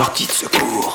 Sortie de secours.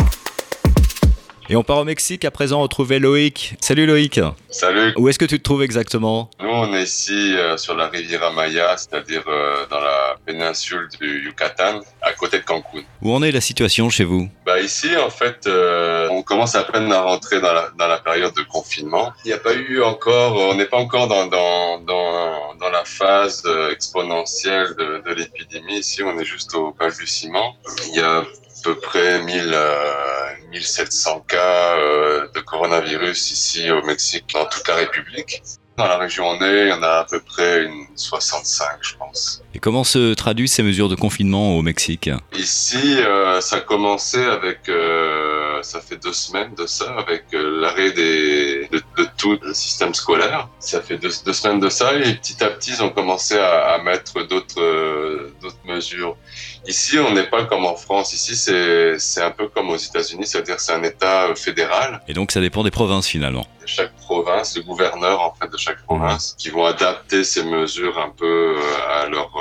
Et on part au Mexique à présent retrouver Loïc. Salut Loïc. Salut. Où est-ce que tu te trouves exactement? Nous, on est ici euh, sur la Riviera Maya, c'est-à-dire euh, dans la péninsule du Yucatan, à côté de Cancun. Où en est la situation chez vous? Bah ici, en fait, euh, on commence à peine à rentrer dans la, dans la période de confinement. Il n'y a pas eu encore, on n'est pas encore dans, dans, dans, dans la phase exponentielle de, de l'épidémie. Ici, on est juste au balbutiement. Il y a peu près 1000, euh, 1700 cas euh, de coronavirus ici au Mexique, dans toute la République. Dans la région où on est, il y en a à peu près une 65, je pense. Et comment se traduisent ces mesures de confinement au Mexique? Ici, euh, ça a commencé avec, euh, ça fait deux semaines de ça, avec euh, l'arrêt des, de, de, tout le système scolaire. Ça fait deux, deux, semaines de ça et petit à petit, ils ont commencé à, à mettre d'autres, euh, d'autres mesures. Ici, on n'est pas comme en France. Ici, c'est, un peu comme aux États-Unis, c'est-à-dire c'est un État fédéral. Et donc, ça dépend des provinces finalement. Chaque province, le gouverneur en fait de chaque province, qui vont adapter ces mesures un peu à leur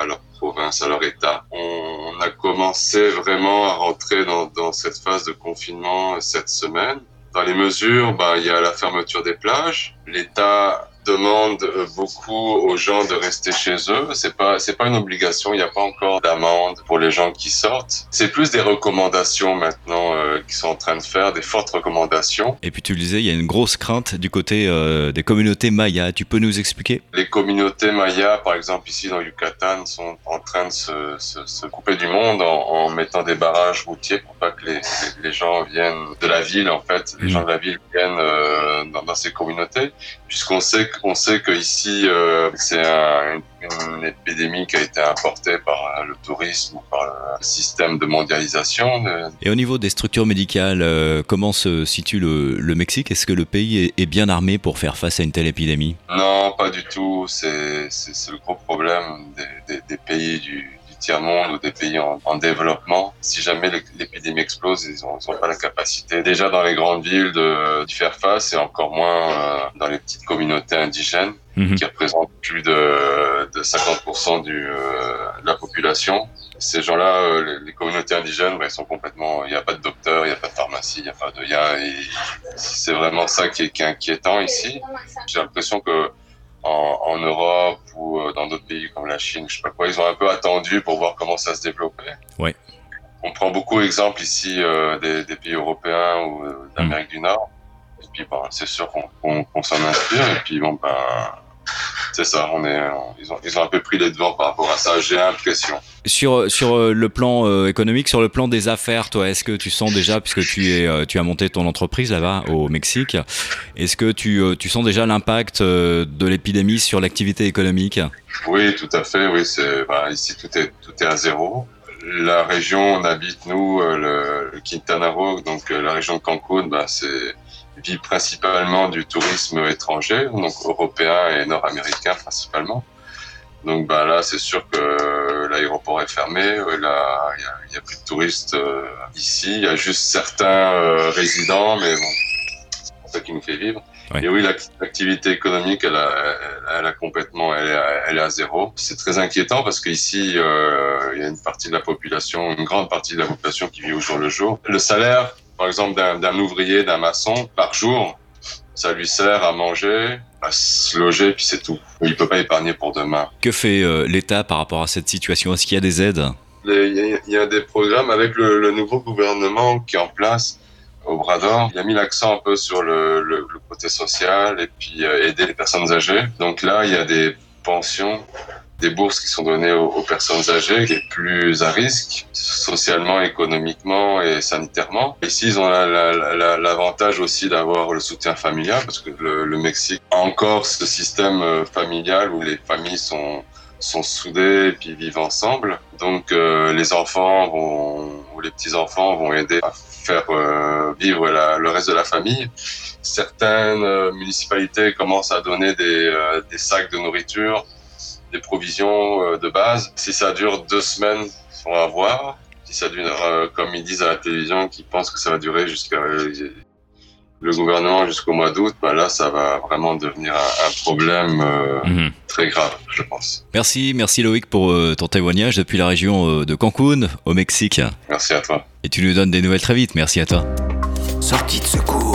à leur province, à leur état. On, a commencé vraiment à rentrer dans, dans, cette phase de confinement cette semaine. Dans les mesures, bah, il y a la fermeture des plages. L'État demande beaucoup aux gens de rester chez eux. C'est pas c'est pas une obligation. Il n'y a pas encore d'amende pour les gens qui sortent. C'est plus des recommandations maintenant euh, qui sont en train de faire, des fortes recommandations. Et puis tu le disais, il y a une grosse crainte du côté euh, des communautés mayas. Tu peux nous expliquer? Les communautés mayas, par exemple ici dans Yucatan, sont en train de se, se, se couper du monde en, en, mettant des barrages routiers pour pas que les, les, les gens viennent de la ville en fait, les mmh. gens de la ville viennent euh, dans, dans ces communautés, puisqu'on sait on sait qu'ici, euh, c'est un, une épidémie qui a été importée par le tourisme ou par le système de mondialisation. Et au niveau des structures médicales, euh, comment se situe le, le Mexique? Est-ce que le pays est, est, bien armé pour faire face à une telle épidémie? Non, pas du tout. C'est le gros problème des, des, des pays du, tiers-monde ou des pays en, en, développement. Si jamais l'épidémie explose, ils n'ont pas la capacité, déjà dans les grandes villes, de d'y faire face et encore moins euh, dans les petites communautés indigènes -hmm. qui représentent plus de, de 50% du, euh, de la population. Ces gens-là, euh, les, les, communautés indigènes, bah, ils sont complètement, il n'y a pas de docteur, il n'y a pas de pharmacie, il n'y a pas de, c'est vraiment ça qui est, qui est inquiétant ici. J'ai l'impression que en, en, Europe ou dans d'autres pays comme la Chine, je sais pas quoi, ils ont un peu attendu pour voir comment ça se développait. Ouais. On prend beaucoup exemple ici euh, des, des, pays européens ou euh, d'Amérique mmh. du Nord. Et puis bon, c'est sûr qu'on qu qu s'en inspire. Et puis bon ben c'est ça, on est, ils, ont, ils ont un peu pris les devants par rapport à ça, j'ai l'impression. Sur, sur le plan euh, économique, sur le plan des affaires, toi, est-ce que tu sens déjà, puisque tu, es, euh, tu as monté ton entreprise là-bas au Mexique, est-ce que tu, euh, tu sens déjà l'impact de l'épidémie sur l'activité économique? Oui, tout à fait, oui, c'est, bah, ici tout est, tout est à zéro. La région, on habite nous, le, le Quintana Roo, donc la région de Cancun, bah, c'est vit principalement du tourisme étranger, donc européen et nord-américain principalement. Donc bah, là, c'est sûr que l'aéroport est fermé, là, il n'y a, a, plus de touristes euh, ici, il y a juste certains euh, résidents, mais bon, c'est ça qui nous fait vivre. Ouais. Et oui, l'activité économique, elle a, elle, elle a complètement, elle est, à, elle est à zéro. C'est très inquiétant parce qu'ici, euh, il y a une partie de la population, une grande partie de la population qui vit au jour le jour. Le salaire, par exemple, d'un ouvrier, d'un maçon, par jour, ça lui sert à manger, à se loger, puis c'est tout. Il peut pas épargner pour demain. Que fait euh, l'État par rapport à cette situation? Est-ce qu'il y a des aides? Il y, y, a des programmes avec le, le, nouveau gouvernement qui est en place au Brador. Il a mis l'accent un peu sur le, le, le, côté social et puis euh, aider les personnes âgées. Donc là, il y a des pensions des bourses qui sont données aux, personnes âgées les plus à risque, socialement, économiquement et sanitairement. Ici, ils ont l'avantage la, la, aussi d'avoir le soutien familial, parce que le, Mexique a encore ce système euh, familial où les familles sont, sont soudées et puis vivent ensemble. Donc, euh, les enfants vont, ou les petits-enfants vont aider à faire euh, vivre le reste de la famille. Certaines municipalités commencent à donner des sacs de nourriture des provisions euh, de base. Si ça dure deux semaines, on va voir. Si ça dure, euh, comme ils disent à la télévision, qu'ils pensent que ça va durer jusqu'à... Euh, le gouvernement jusqu'au mois d'août, bah là, ça va vraiment devenir un, problème euh, mhm. très grave, je pense. Merci, merci Loïc pour euh, ton témoignage depuis la région euh, de Cancun, au Mexique. Merci à toi. Et tu nous donnes des nouvelles très vite. Merci à toi. Sortie de secours.